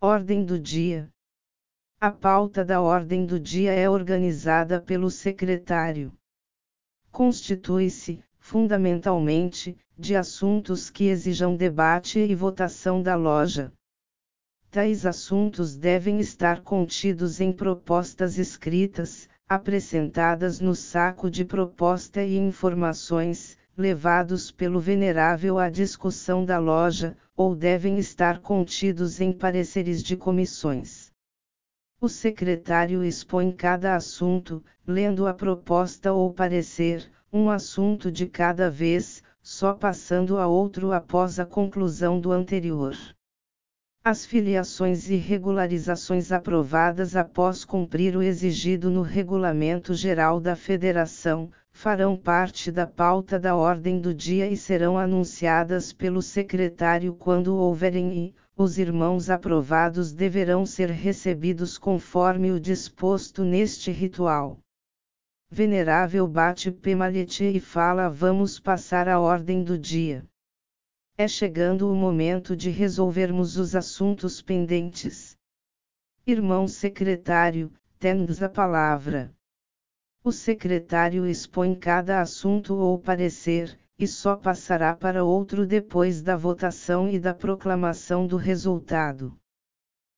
Ordem do dia. A pauta da ordem do dia é organizada pelo secretário. Constitui-se, fundamentalmente, de assuntos que exijam debate e votação da loja. Tais assuntos devem estar contidos em propostas escritas, apresentadas no saco de proposta e informações, levados pelo venerável à discussão da loja, ou devem estar contidos em pareceres de comissões. O secretário expõe cada assunto, lendo a proposta ou parecer, um assunto de cada vez, só passando a outro após a conclusão do anterior. As filiações e regularizações aprovadas após cumprir o exigido no Regulamento Geral da Federação, farão parte da pauta da ordem do dia e serão anunciadas pelo secretário quando houverem e, os irmãos aprovados deverão ser recebidos conforme o disposto neste ritual. Venerável bate pemalhete e fala: Vamos passar a ordem do dia. É chegando o momento de resolvermos os assuntos pendentes. Irmão secretário, temos a palavra. O secretário expõe cada assunto ou parecer, e só passará para outro depois da votação e da proclamação do resultado.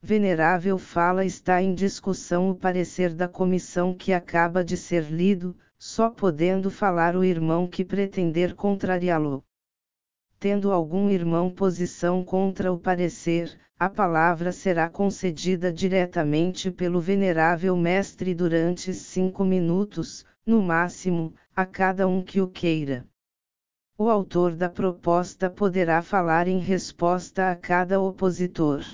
Venerável fala está em discussão o parecer da comissão que acaba de ser lido, só podendo falar o irmão que pretender contrariá-lo tendo algum irmão posição contra o parecer, a palavra será concedida diretamente pelo venerável mestre durante cinco minutos, no máximo, a cada um que o queira. O autor da proposta poderá falar em resposta a cada opositor.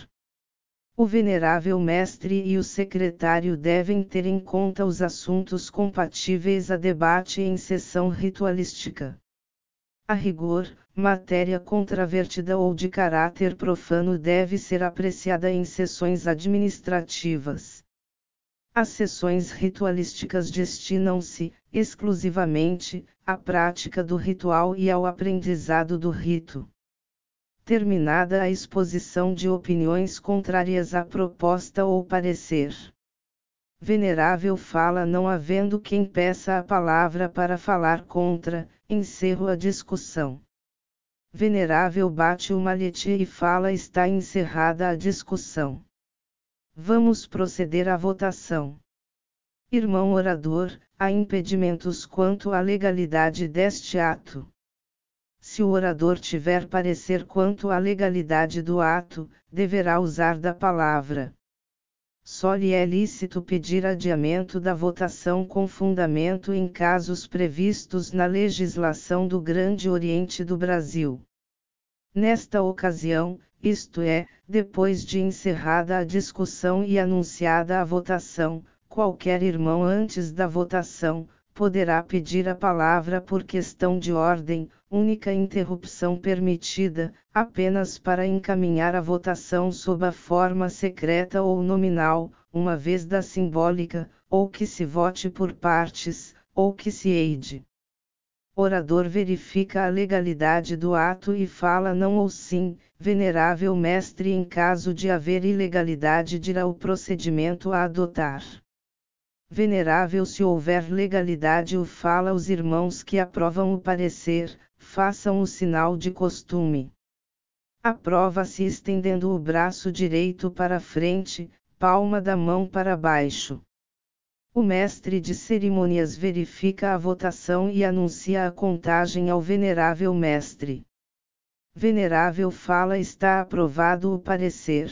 O venerável mestre e o secretário devem ter em conta os assuntos compatíveis a debate em sessão ritualística. A rigor, matéria controvertida ou de caráter profano deve ser apreciada em sessões administrativas. As sessões ritualísticas destinam-se, exclusivamente, à prática do ritual e ao aprendizado do rito. Terminada a exposição de opiniões contrárias à proposta ou parecer Venerável fala não havendo quem peça a palavra para falar contra, encerro a discussão. Venerável bate o malhete e fala está encerrada a discussão. Vamos proceder à votação. Irmão orador, há impedimentos quanto à legalidade deste ato. Se o orador tiver parecer quanto à legalidade do ato, deverá usar da palavra. Só lhe é lícito pedir adiamento da votação com fundamento em casos previstos na legislação do Grande Oriente do Brasil. Nesta ocasião, isto é, depois de encerrada a discussão e anunciada a votação, qualquer irmão antes da votação, poderá pedir a palavra por questão de ordem, única interrupção permitida, apenas para encaminhar a votação sob a forma secreta ou nominal, uma vez da simbólica, ou que se vote por partes, ou que se eide. Orador verifica a legalidade do ato e fala não ou sim, venerável mestre em caso de haver ilegalidade dirá o procedimento a adotar. Venerável se houver legalidade o fala os irmãos que aprovam o parecer, façam o sinal de costume. Aprova-se estendendo o braço direito para frente, palma da mão para baixo. O mestre de cerimônias verifica a votação e anuncia a contagem ao venerável mestre. Venerável fala está aprovado o parecer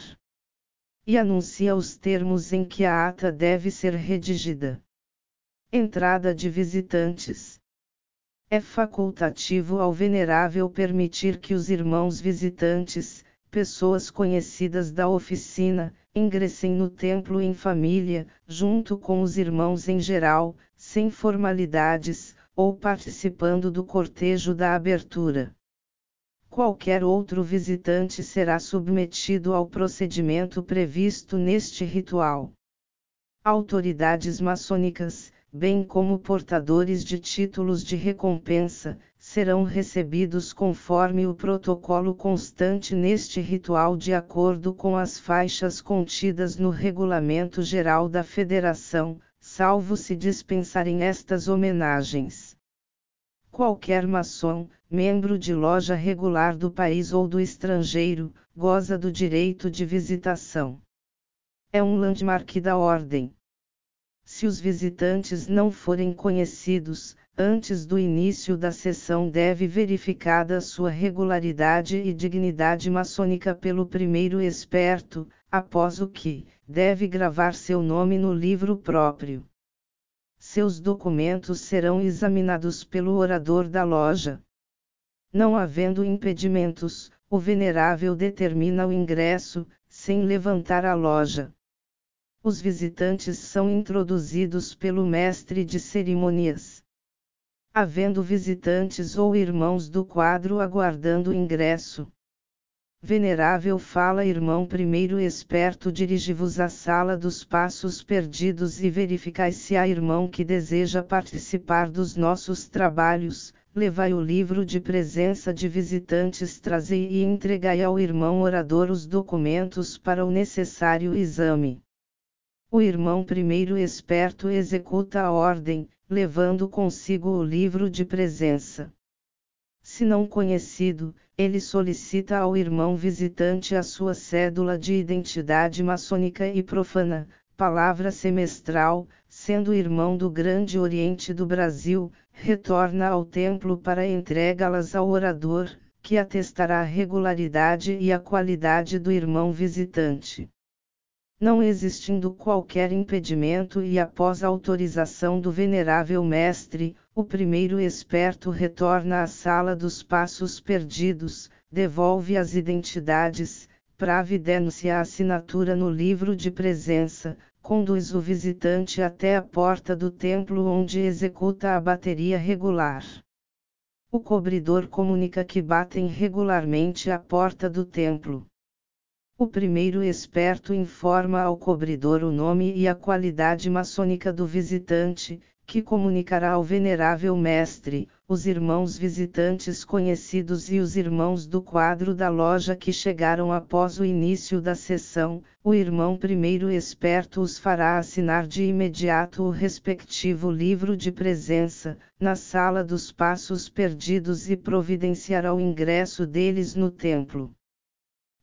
e anuncia os termos em que a ata deve ser redigida. Entrada de visitantes. É facultativo ao venerável permitir que os irmãos visitantes, pessoas conhecidas da oficina, ingressem no templo em família, junto com os irmãos em geral, sem formalidades, ou participando do cortejo da abertura qualquer outro visitante será submetido ao procedimento previsto neste ritual. Autoridades maçônicas, bem como portadores de títulos de recompensa, serão recebidos conforme o protocolo constante neste ritual de acordo com as faixas contidas no Regulamento Geral da Federação, salvo se dispensarem estas homenagens. Qualquer maçom, membro de loja regular do país ou do estrangeiro, goza do direito de visitação. É um landmark da ordem. Se os visitantes não forem conhecidos, antes do início da sessão deve verificada sua regularidade e dignidade maçônica pelo primeiro esperto, após o que, deve gravar seu nome no livro próprio. Seus documentos serão examinados pelo orador da loja. Não havendo impedimentos, o venerável determina o ingresso, sem levantar a loja. Os visitantes são introduzidos pelo mestre de cerimônias havendo visitantes ou irmãos do quadro aguardando ingresso. Venerável fala irmão primeiro esperto dirigi-vos à sala dos passos perdidos e verificai se há irmão que deseja participar dos nossos trabalhos, levai o livro de presença de visitantes trazei e entregai ao irmão orador os documentos para o necessário exame. O irmão primeiro esperto executa a ordem, levando consigo o livro de presença. Se não conhecido, ele solicita ao irmão visitante a sua cédula de identidade maçônica e profana, palavra semestral, sendo irmão do Grande Oriente do Brasil, retorna ao templo para entregá-las ao orador, que atestará a regularidade e a qualidade do irmão visitante não existindo qualquer impedimento e após autorização do venerável mestre, o primeiro esperto retorna à sala dos passos perdidos, devolve as identidades, pravidência a assinatura no livro de presença, conduz o visitante até a porta do templo onde executa a bateria regular. O cobridor comunica que batem regularmente a porta do templo. O primeiro esperto informa ao cobridor o nome e a qualidade maçônica do visitante, que comunicará ao venerável mestre, os irmãos visitantes conhecidos e os irmãos do quadro da loja que chegaram após o início da sessão, o irmão primeiro esperto os fará assinar de imediato o respectivo livro de presença, na sala dos passos perdidos e providenciará o ingresso deles no templo.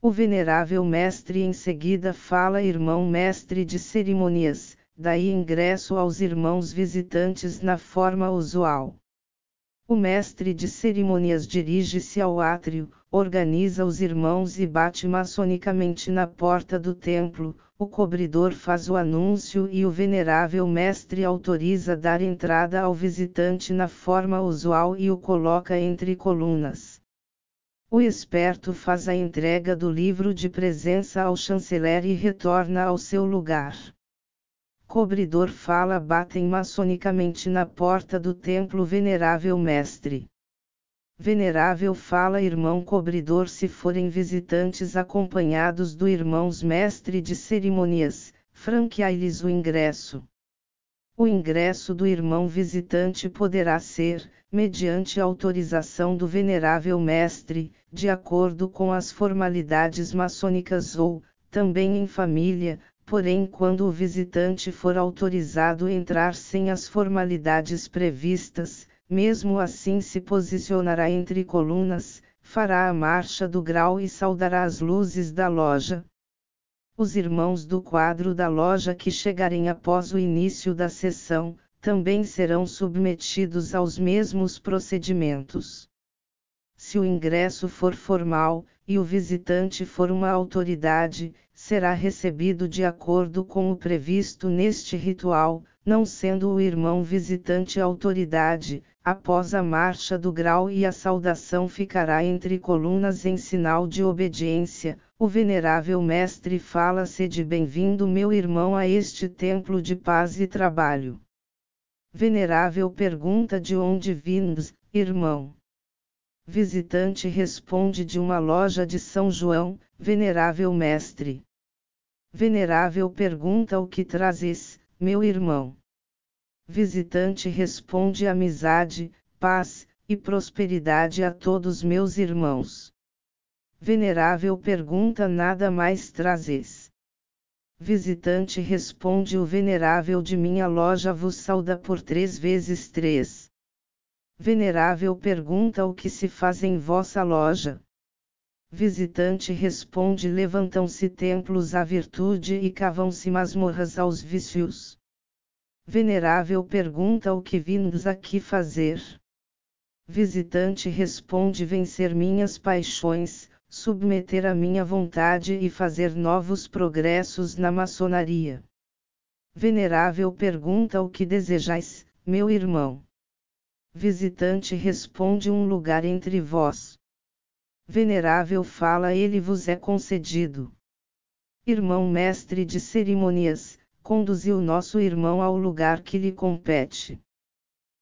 O venerável mestre em seguida fala irmão mestre de cerimônias, daí ingresso aos irmãos visitantes na forma usual. O mestre de cerimônias dirige-se ao átrio, organiza os irmãos e bate maçonicamente na porta do templo, o cobridor faz o anúncio e o venerável mestre autoriza dar entrada ao visitante na forma usual e o coloca entre colunas. O esperto faz a entrega do livro de presença ao chanceler e retorna ao seu lugar. Cobridor fala batem maçonicamente na porta do templo venerável mestre. Venerável fala irmão cobridor se forem visitantes acompanhados do irmãos mestre de cerimônias, franqueai-lhes o ingresso. O ingresso do irmão visitante poderá ser, mediante autorização do venerável mestre, de acordo com as formalidades maçônicas ou, também em família, porém quando o visitante for autorizado entrar sem as formalidades previstas, mesmo assim se posicionará entre colunas, fará a marcha do grau e saudará as luzes da loja. Os irmãos do quadro da loja que chegarem após o início da sessão, também serão submetidos aos mesmos procedimentos. Se o ingresso for formal, e o visitante for uma autoridade, será recebido de acordo com o previsto neste ritual, não sendo o irmão visitante autoridade, após a marcha do grau e a saudação ficará entre colunas em sinal de obediência, o venerável mestre fala-se de bem-vindo meu irmão a este templo de paz e trabalho. Venerável pergunta de onde vindes, irmão. Visitante responde de uma loja de São João, venerável mestre. Venerável pergunta o que trazes, meu irmão. Visitante responde amizade, paz, e prosperidade a todos meus irmãos. Venerável pergunta: Nada mais trazes? Visitante responde: O venerável de minha loja vos sauda por três vezes três. Venerável pergunta: O que se faz em vossa loja? Visitante responde: Levantam-se templos à virtude e cavam-se masmorras aos vícios. Venerável pergunta: O que vindes aqui fazer? Visitante responde: Vencer minhas paixões, submeter a minha vontade e fazer novos progressos na maçonaria. Venerável pergunta o que desejais, meu irmão. Visitante responde um lugar entre vós. Venerável fala ele vos é concedido. Irmão mestre de cerimônias, conduziu nosso irmão ao lugar que lhe compete.